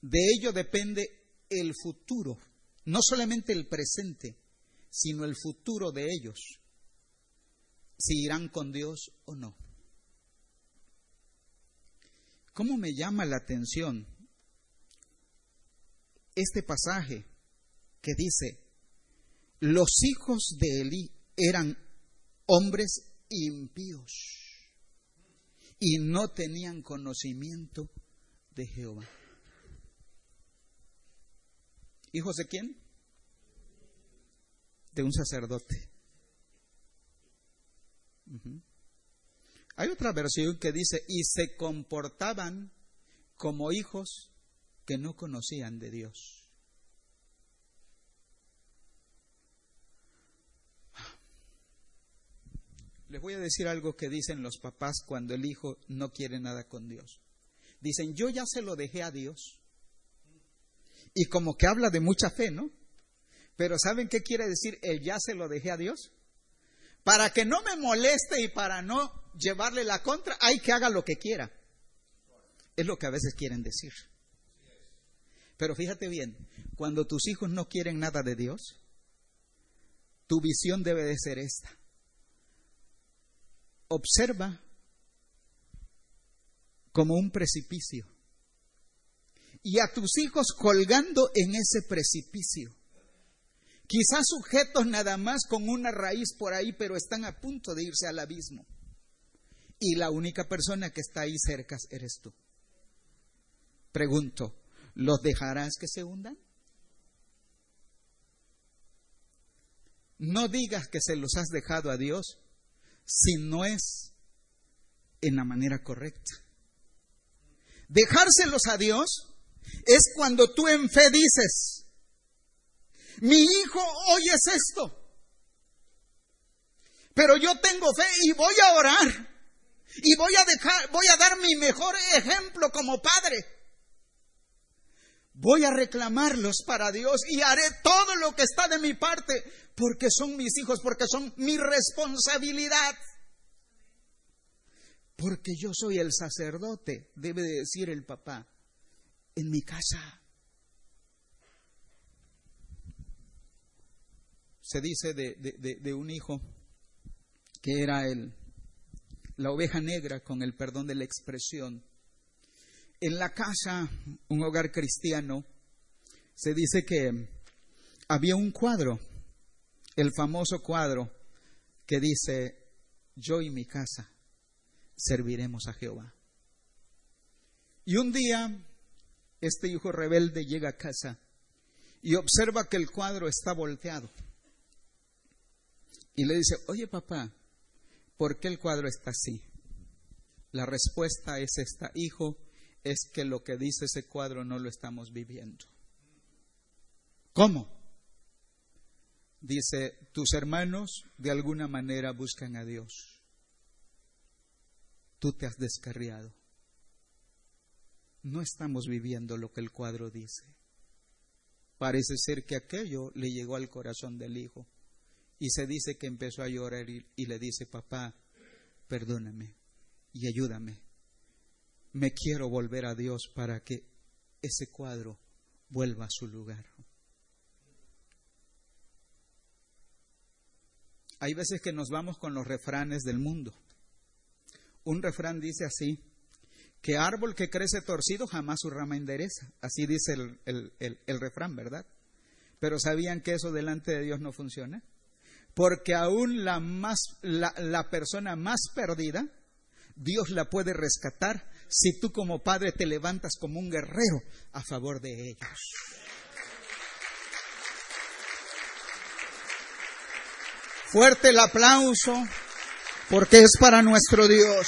De ello depende el futuro, no solamente el presente, sino el futuro de ellos, si irán con Dios o no. ¿Cómo me llama la atención este pasaje que dice, los hijos de Elí eran hombres impíos y no tenían conocimiento de Jehová. ¿Hijos de quién? De un sacerdote. Hay otra versión que dice, y se comportaban como hijos que no conocían de Dios. Les voy a decir algo que dicen los papás cuando el hijo no quiere nada con Dios. Dicen, yo ya se lo dejé a Dios. Y como que habla de mucha fe, ¿no? Pero ¿saben qué quiere decir el ya se lo dejé a Dios? Para que no me moleste y para no llevarle la contra, hay que haga lo que quiera. Es lo que a veces quieren decir. Pero fíjate bien, cuando tus hijos no quieren nada de Dios, tu visión debe de ser esta observa como un precipicio y a tus hijos colgando en ese precipicio. Quizás sujetos nada más con una raíz por ahí, pero están a punto de irse al abismo. Y la única persona que está ahí cerca eres tú. Pregunto, ¿los dejarás que se hundan? No digas que se los has dejado a Dios, si no es en la manera correcta. Dejárselos a Dios es cuando tú en fe dices, mi hijo hoy es esto, pero yo tengo fe y voy a orar y voy a dejar, voy a dar mi mejor ejemplo como padre. Voy a reclamarlos para Dios y haré todo lo que está de mi parte porque son mis hijos, porque son mi responsabilidad. Porque yo soy el sacerdote, debe decir el papá, en mi casa. Se dice de, un hijo que era el, la oveja negra, con el perdón de la expresión. En la casa, un hogar cristiano, se dice que había un cuadro el famoso cuadro que dice, yo y mi casa serviremos a Jehová. Y un día, este hijo rebelde llega a casa y observa que el cuadro está volteado. Y le dice, oye papá, ¿por qué el cuadro está así? La respuesta es esta, hijo, es que lo que dice ese cuadro no lo estamos viviendo. ¿Cómo? dice, tus hermanos de alguna manera buscan a Dios. Tú te has descarriado. No estamos viviendo lo que el cuadro dice. Parece ser que aquello le llegó al corazón del hijo. Y se dice que empezó a llorar y, le dice, papá, perdóname y ayúdame. Me quiero volver a Dios para que ese cuadro vuelva a su lugar. Hay veces que nos vamos con los refranes del mundo. Un refrán dice así, que árbol que crece torcido jamás su rama endereza. Así dice el, el refrán, ¿verdad? Pero ¿sabían que eso delante de Dios no funciona? Porque aún la, más, la, la persona más perdida, Dios la puede rescatar si tú como padre te levantas como un guerrero a favor de ellos. Fuerte el aplauso porque es para nuestro Dios.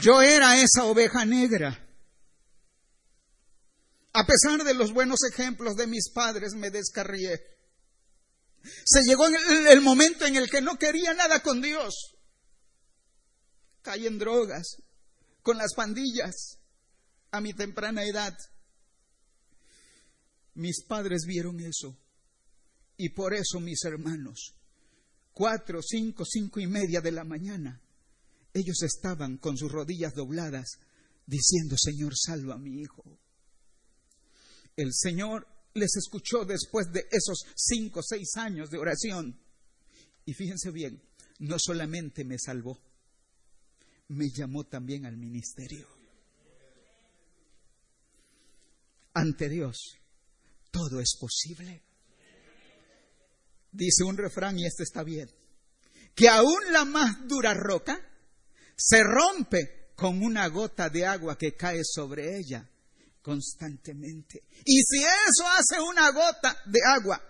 Yo era esa oveja negra. A pesar de los buenos ejemplos de mis padres, me descarrié. Se llegó el, momento en el que no quería nada con Dios. Caí en drogas, con las pandillas, a mi temprana edad. Mis padres vieron eso. Y por eso mis hermanos, cuatro, cinco, cinco y media de la mañana, ellos estaban con sus rodillas dobladas diciendo, Señor, salva a mi hijo. El Señor les escuchó después de esos cinco o seis años de oración. Y fíjense bien, no solamente me salvó, me llamó también al ministerio. Ante Dios, todo es posible. Dice un refrán, y este está bien, que aún la más dura roca se rompe con una gota de agua que cae sobre ella constantemente. Y si eso hace una gota de agua,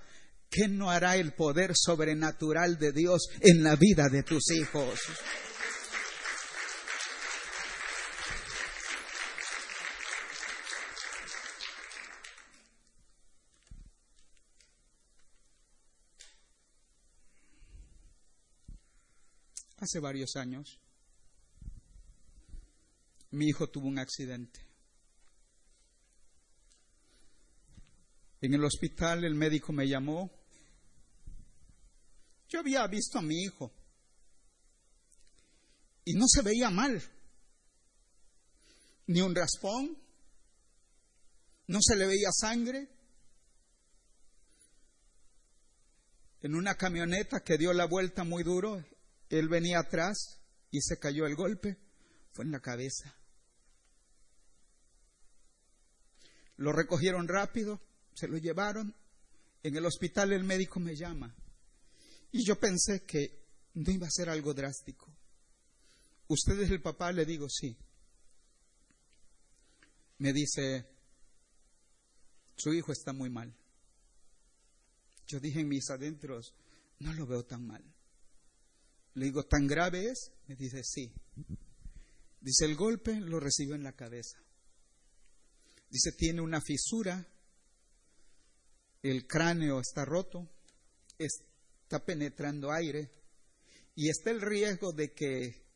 ¿qué no hará el poder sobrenatural de Dios en la vida de tus hijos? Hace varios años, mi hijo tuvo un accidente. En el hospital el médico me llamó. Yo había visto a mi hijo y no se veía mal. Ni un raspón, no se le veía sangre. En una camioneta que dio la vuelta muy duro, él venía atrás y se cayó el golpe, fue en la cabeza. Lo recogieron rápido, se lo llevaron. En el hospital el médico me llama. Y yo pensé que no iba a ser algo drástico. ¿Usted es el papá? Le digo, sí. Me dice, su hijo está muy mal. Yo dije en mis adentros, no lo veo tan mal. Le digo, ¿tan grave es? Me dice, sí. Dice, el golpe lo recibió en la cabeza. Dice, tiene una fisura el cráneo está roto, está penetrando aire y está el riesgo de que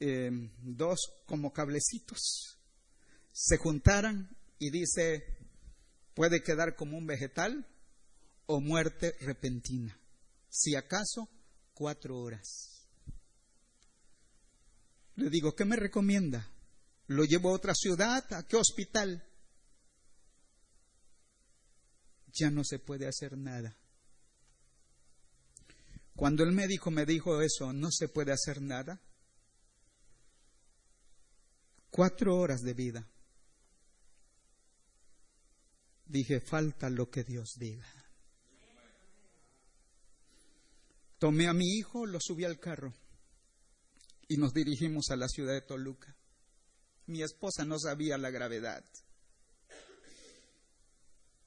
em, dos como cablecitos se juntaran y dice, puede quedar como un vegetal o muerte repentina. Si acaso, cuatro horas. Le digo, ¿qué me recomienda? ¿Lo llevo a otra ciudad? ¿A qué hospital? Ya no se puede hacer nada. Cuando el médico me dijo eso, no se puede hacer nada, cuatro horas de vida. Dije, falta lo que Dios diga. Tomé a mi hijo, lo subí al carro y nos dirigimos a la ciudad de Toluca. Mi esposa no sabía la gravedad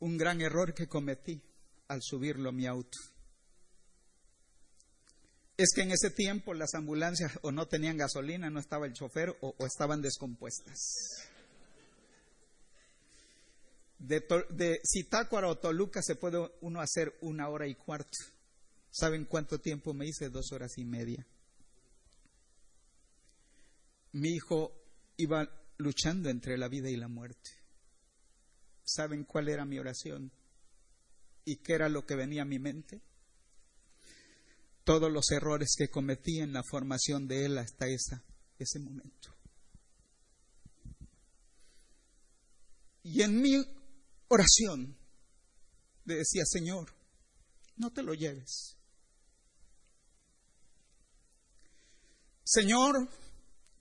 un gran error que cometí al subirlo a mi auto. Es que en ese tiempo las ambulancias o no tenían gasolina, no estaba el chofer o, estaban descompuestas. De, de o Toluca se puede uno hacer una hora y cuarto. ¿Saben cuánto tiempo me hice? Dos horas y media. Mi hijo iba luchando entre la vida y la muerte. ¿Saben cuál era mi oración? ¿Y qué era lo que venía a mi mente? Todos los errores que cometí en la formación de él hasta ese momento. Y en mi oración le decía, Señor, no te lo lleves. Señor,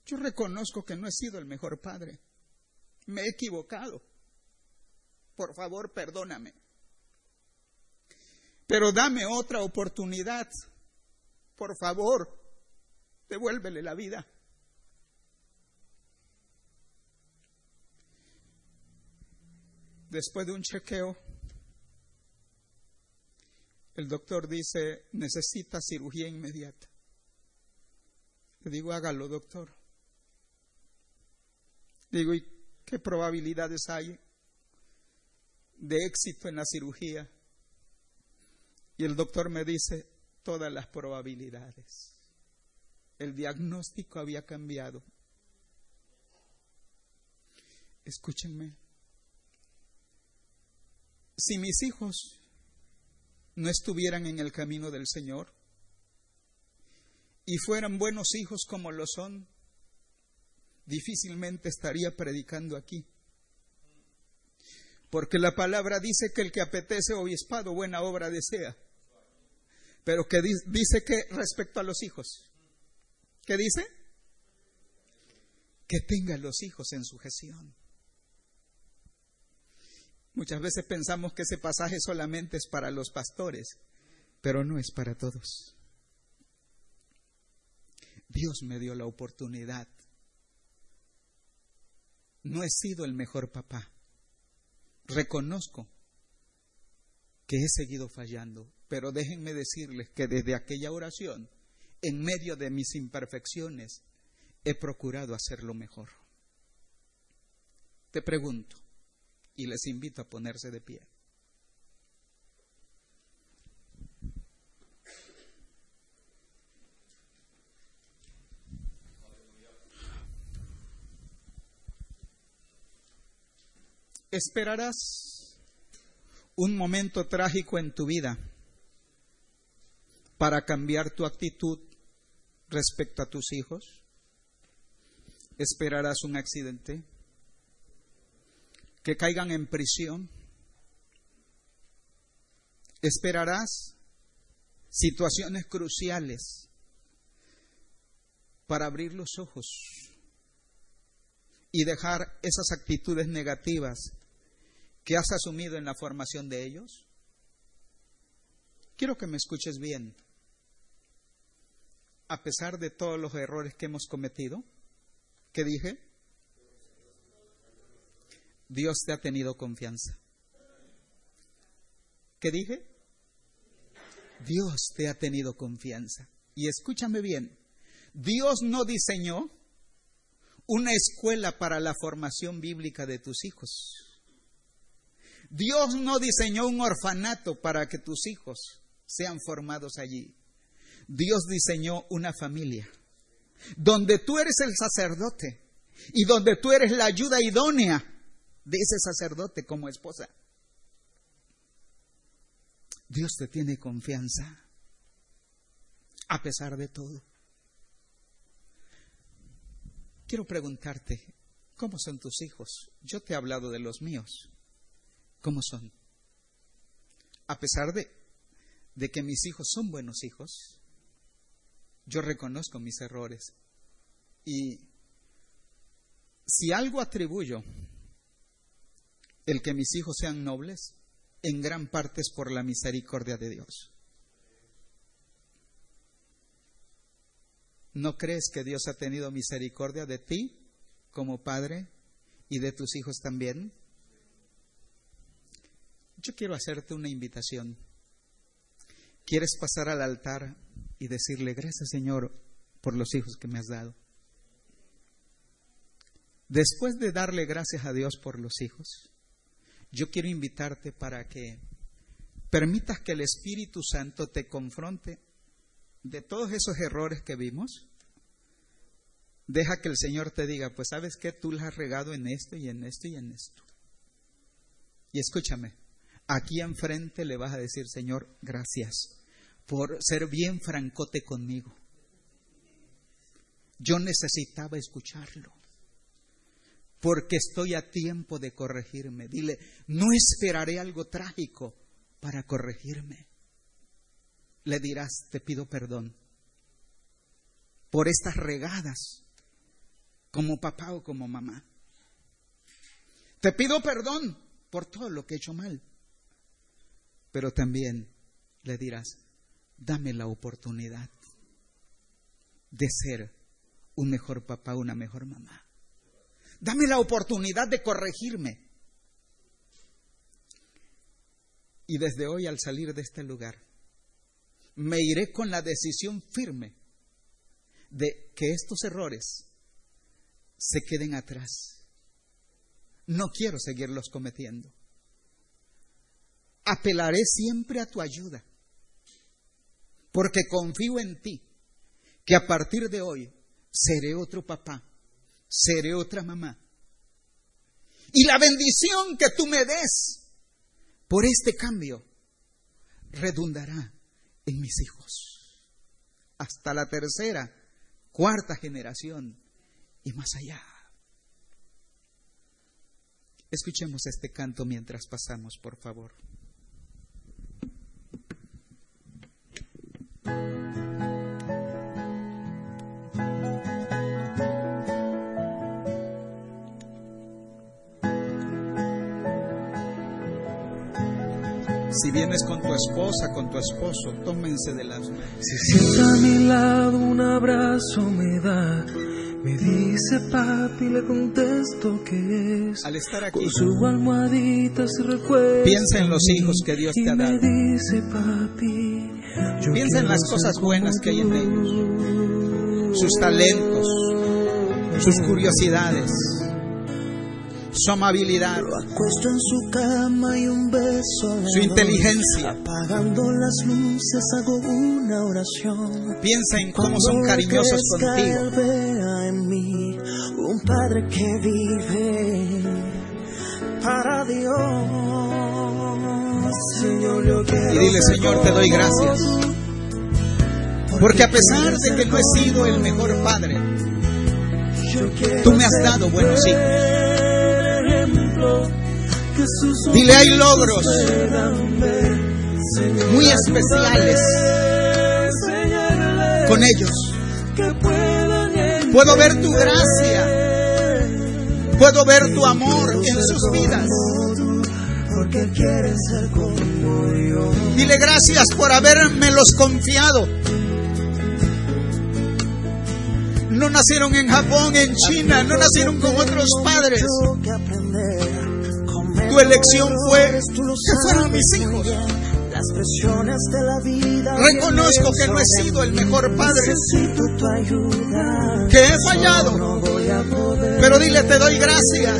yo reconozco que no he sido el mejor padre. Me he equivocado. Por favor, perdóname. Pero dame otra oportunidad. Por favor, devuélvele la vida. Después de un chequeo, el doctor dice, necesita cirugía inmediata. Le digo, hágalo, doctor. Digo, ¿y qué probabilidades hay de éxito en la cirugía? Y el doctor me dice, todas las probabilidades. El diagnóstico había cambiado. Escúchenme. Si mis hijos no estuvieran en el camino del Señor y fueran buenos hijos como lo son, difícilmente estaría predicando aquí. Porque la palabra dice que el que apetece obispado buena obra desea. Pero que dice que respecto a los hijos, ¿qué dice? Que tenga los hijos en sujeción. Muchas veces pensamos que ese pasaje solamente es para los pastores, pero no es para todos. Dios me dio la oportunidad. No he sido el mejor papá. Reconozco que he seguido fallando, pero déjenme decirles que desde aquella oración, en medio de mis imperfecciones, he procurado hacerlo mejor. Te pregunto, y les invito a ponerse de pie. Esperarás un momento trágico en tu vida para cambiar tu actitud respecto a tus hijos. Esperarás un accidente que caigan en prisión. Esperarás situaciones cruciales para abrir los ojos y dejar esas actitudes negativas que has asumido en la formación de ellos? Quiero que me escuches bien. A pesar de todos los errores que hemos cometido, ¿qué dije? Dios te ha tenido confianza. ¿Qué dije? Dios te ha tenido confianza. Y escúchame bien, Dios no diseñó una escuela para la formación bíblica de tus hijos. Dios no diseñó un orfanato para que tus hijos sean formados allí. Dios diseñó una familia donde tú eres el sacerdote y donde tú eres la ayuda idónea de ese sacerdote como esposa. Dios te tiene confianza a pesar de todo. Quiero preguntarte, ¿cómo son tus hijos? Yo te he hablado de los míos. ¿Cómo son? A pesar de, de que mis hijos son buenos hijos, yo reconozco mis errores. Y si algo atribuyo el que mis hijos sean nobles, en gran parte es por la misericordia de Dios. ¿No crees que Dios ha tenido misericordia de ti como padre y de tus hijos también? Yo quiero hacerte una invitación. ¿Quieres pasar al altar y decirle gracias Señor por los hijos que me has dado? Después de darle gracias a Dios por los hijos, yo quiero invitarte para que permitas que el Espíritu Santo te confronte de todos esos errores que vimos. Deja que el Señor te diga, pues sabes que tú las has regado en esto y en esto y en esto. Y escúchame, aquí enfrente le vas a decir, Señor, gracias por ser bien francote conmigo. Yo necesitaba escucharlo porque estoy a tiempo de corregirme. Dile, no esperaré algo trágico para corregirme. Le dirás, te pido perdón. por estas regadas como papá o como mamá. Te pido perdón por todo lo que he hecho mal. Pero también le dirás, dame la oportunidad de ser un mejor papá, una mejor mamá. Dame la oportunidad de corregirme. Y desde hoy al salir de este lugar, me iré con la decisión firme de que estos errores se queden atrás. No quiero seguirlos cometiendo. Apelaré siempre a tu ayuda, porque confío en ti, que a partir de hoy seré otro papá, seré otra mamá. Y la bendición que tú me des por este cambio redundará en mis hijos, hasta la tercera, cuarta generación y más allá. Escuchemos este canto mientras pasamos, por favor. Si vienes con tu esposa, con tu esposo, tómense de las manos. Si sienta a mi lado un abrazo me da, me dice papi, le contesto que es. Al estar aquí, Con su almohadita se recuerda. piensa en los hijos que Dios te ha me dado. dice papi, yo Piensa en las cosas buenas que hay en ellos, sus talentos, sus curiosidades, su amabilidad, en su cama y un beso le su doy. inteligencia. Apagando las luces hago una oración. Piensa en cómo son cariñosos contigo. en mí un padre que vive para Dios. Señor, yo quiero Y dile, Señor, te doy gracias. Porque a pesar de que no he sido el mejor padre, tú me has dado buenos hijos. Dile, hay logros muy especiales con ellos. Puedo ver tu gracia, puedo ver tu amor en sus vidas. Dile gracias por habérmelos confiado. No nacieron en Japón, en China, no nacieron con otros padres. Tu elección fue que fueron mis hijos. Reconozco que no he sido el mejor padre, que he fallado. Pero dile, te doy gracias.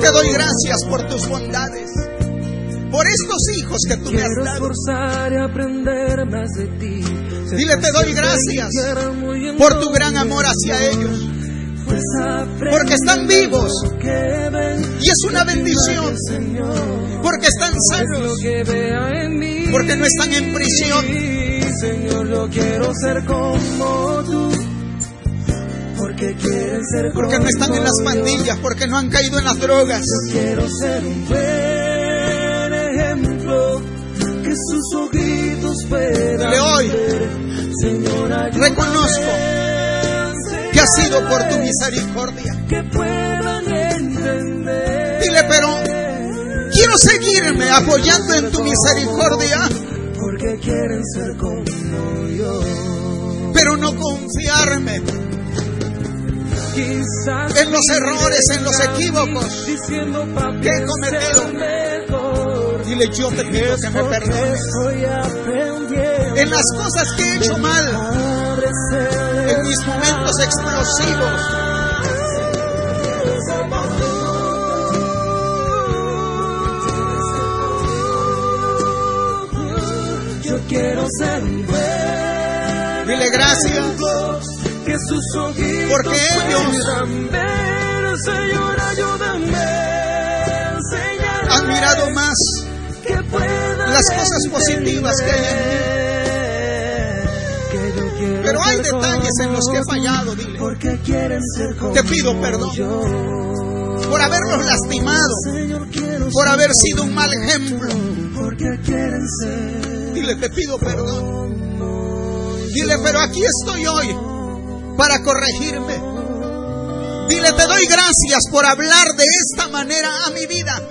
Te doy gracias por tus bondades, por estos hijos que tú me has dado. Dile, te doy gracias por tu gran amor hacia ellos. Porque están vivos. Y es una bendición, porque están sanos, porque no están en prisión. Señor, yo quiero ser como tú. Porque ser porque no están en las pandillas, porque no han caído en las drogas. Quiero ser un buen ejemplo. Que sus ojitos puedan hoy, reconozco que ha sido por tu misericordia. que puedan entender. Dile, pero quiero seguirme apoyando en tu misericordia, Porque quieren ser como yo. pero no confiarme Quizás en los errores, en los equívocos que he cometido. Dile, yo te pido que me perdones en las cosas que he hecho mal, en mis momentos explosivos. Yo quiero ser un buen Dile gracias, que sus ojitos Porque ellos ver, Señor, ayúdame a enseñar han mirado más que las cosas positivas que hay en quiero Pero hay detalles en los que he fallado, dile. Te pido perdón por haberlos lastimado, por haber sido un mal ejemplo. Dile, te pido perdón. Dile, pero aquí estoy hoy para corregirme. Dile, te doy gracias por hablar de esta manera a mi vida.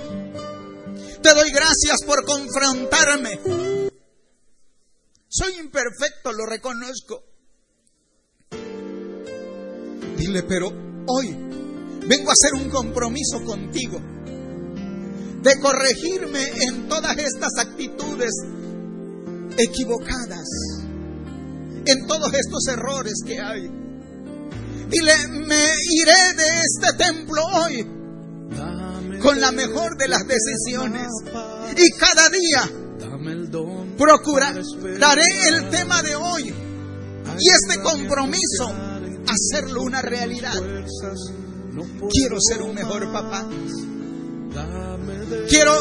Te doy gracias por confrontarme. Soy imperfecto, lo reconozco. Dile, pero hoy vengo a hacer un compromiso contigo de corregirme en todas estas actitudes equivocadas, en todos estos errores que hay. Dile, me iré de este templo hoy con la mejor de las decisiones y cada día procuraré el tema de hoy y este compromiso hacerlo una realidad. Quiero ser un mejor papá. Quiero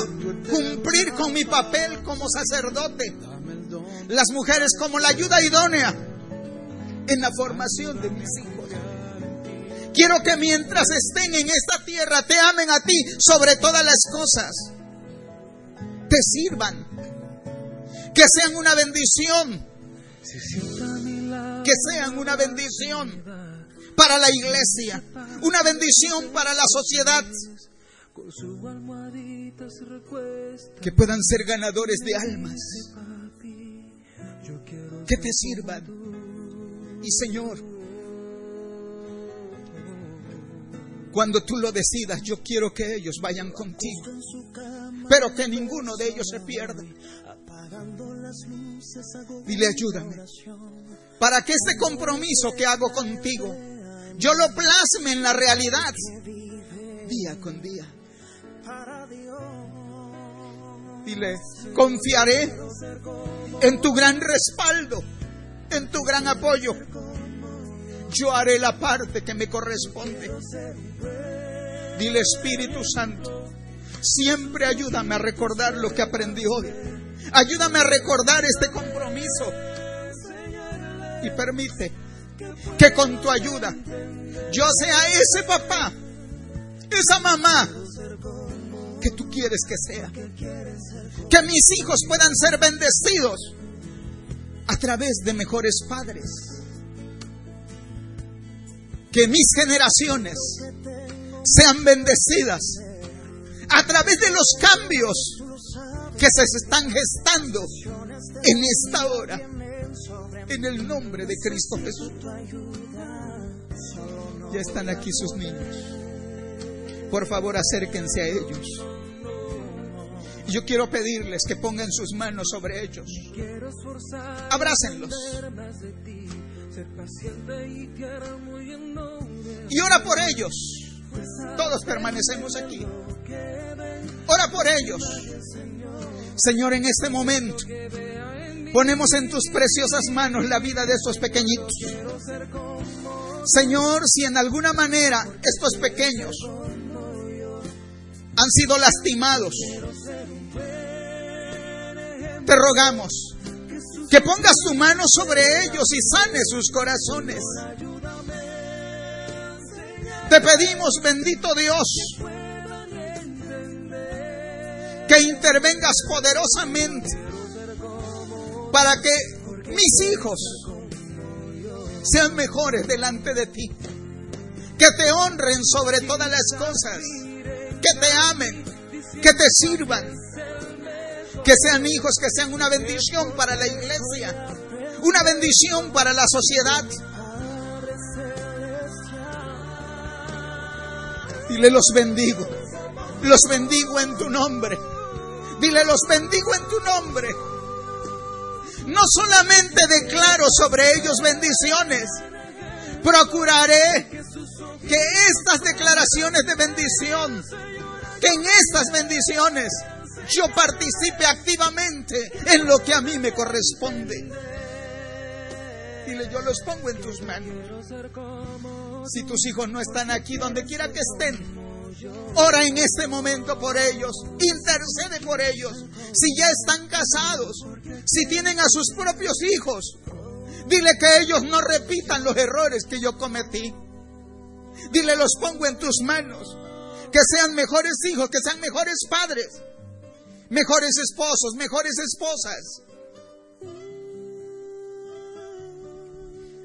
cumplir con mi papel como sacerdote. Las mujeres como la ayuda idónea en la formación de mis hijos. Quiero que mientras estén en esta tierra te amen a ti sobre todas las cosas. Te sirvan. Que sean una bendición. Que sean una bendición para la iglesia. Una bendición para la sociedad que puedan ser ganadores de almas, que te sirvan. Y Señor, cuando tú lo decidas, yo quiero que ellos vayan contigo, pero que ninguno de ellos se pierda. Dile, ayúdame, para que este compromiso que hago contigo, yo lo plasme en la realidad día con día. Dile, confiaré en tu gran respaldo, en tu gran apoyo. Yo haré la parte que me corresponde. Dile, Espíritu Santo, siempre ayúdame a recordar lo que aprendí hoy. Ayúdame a recordar este compromiso. Y permite que con tu ayuda yo sea ese papá, esa mamá que tú quieres que sea. Que mis hijos puedan ser bendecidos a través de mejores padres. Que mis generaciones sean bendecidas a través de los cambios que se están gestando en esta hora. En el nombre de Cristo Jesús. Ya están aquí sus niños. Por favor, acérquense a ellos. Yo quiero pedirles que pongan sus manos sobre ellos. Abrácenlos. Y ora por ellos. Todos permanecemos aquí. Ora por ellos. Señor, en este momento ponemos en tus preciosas manos la vida de estos pequeñitos. Señor, si en alguna manera estos pequeños han sido lastimados, te rogamos que pongas tu mano sobre ellos y sane sus corazones. Te pedimos, bendito Dios, que intervengas poderosamente para que mis hijos sean mejores delante de ti, que te honren sobre todas las cosas, que te amen, que te sirvan. Que sean hijos, que sean una bendición para la iglesia, una bendición para la sociedad. Dile los bendigo, los bendigo en tu nombre. Dile los bendigo en tu nombre. No solamente declaro sobre ellos bendiciones, procuraré que estas declaraciones de bendición, que en estas bendiciones yo participe activamente en lo que a mí me corresponde. Dile, yo los pongo en tus manos. Si tus hijos no están aquí, donde quiera que estén, ora en este momento por ellos, intercede por ellos. Si ya están casados, si tienen a sus propios hijos, dile que ellos no repitan los errores que yo cometí. Dile, los pongo en tus manos. Que sean mejores hijos, que sean mejores padres mejores esposos, mejores esposas.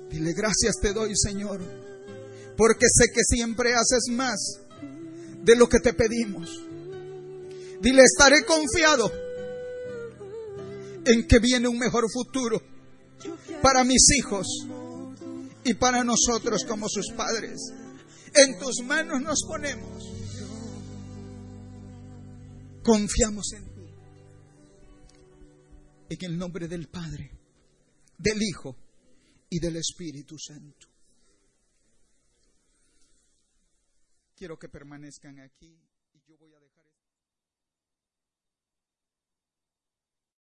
Dile, gracias te doy, Señor, porque sé que siempre haces más de lo que te pedimos. Dile, estaré confiado en que viene un mejor futuro para mis hijos y para nosotros como sus padres. En tus manos nos ponemos. Confiamos en ti. En el nombre del Padre, del Hijo y del Espíritu Santo. Quiero que permanezcan aquí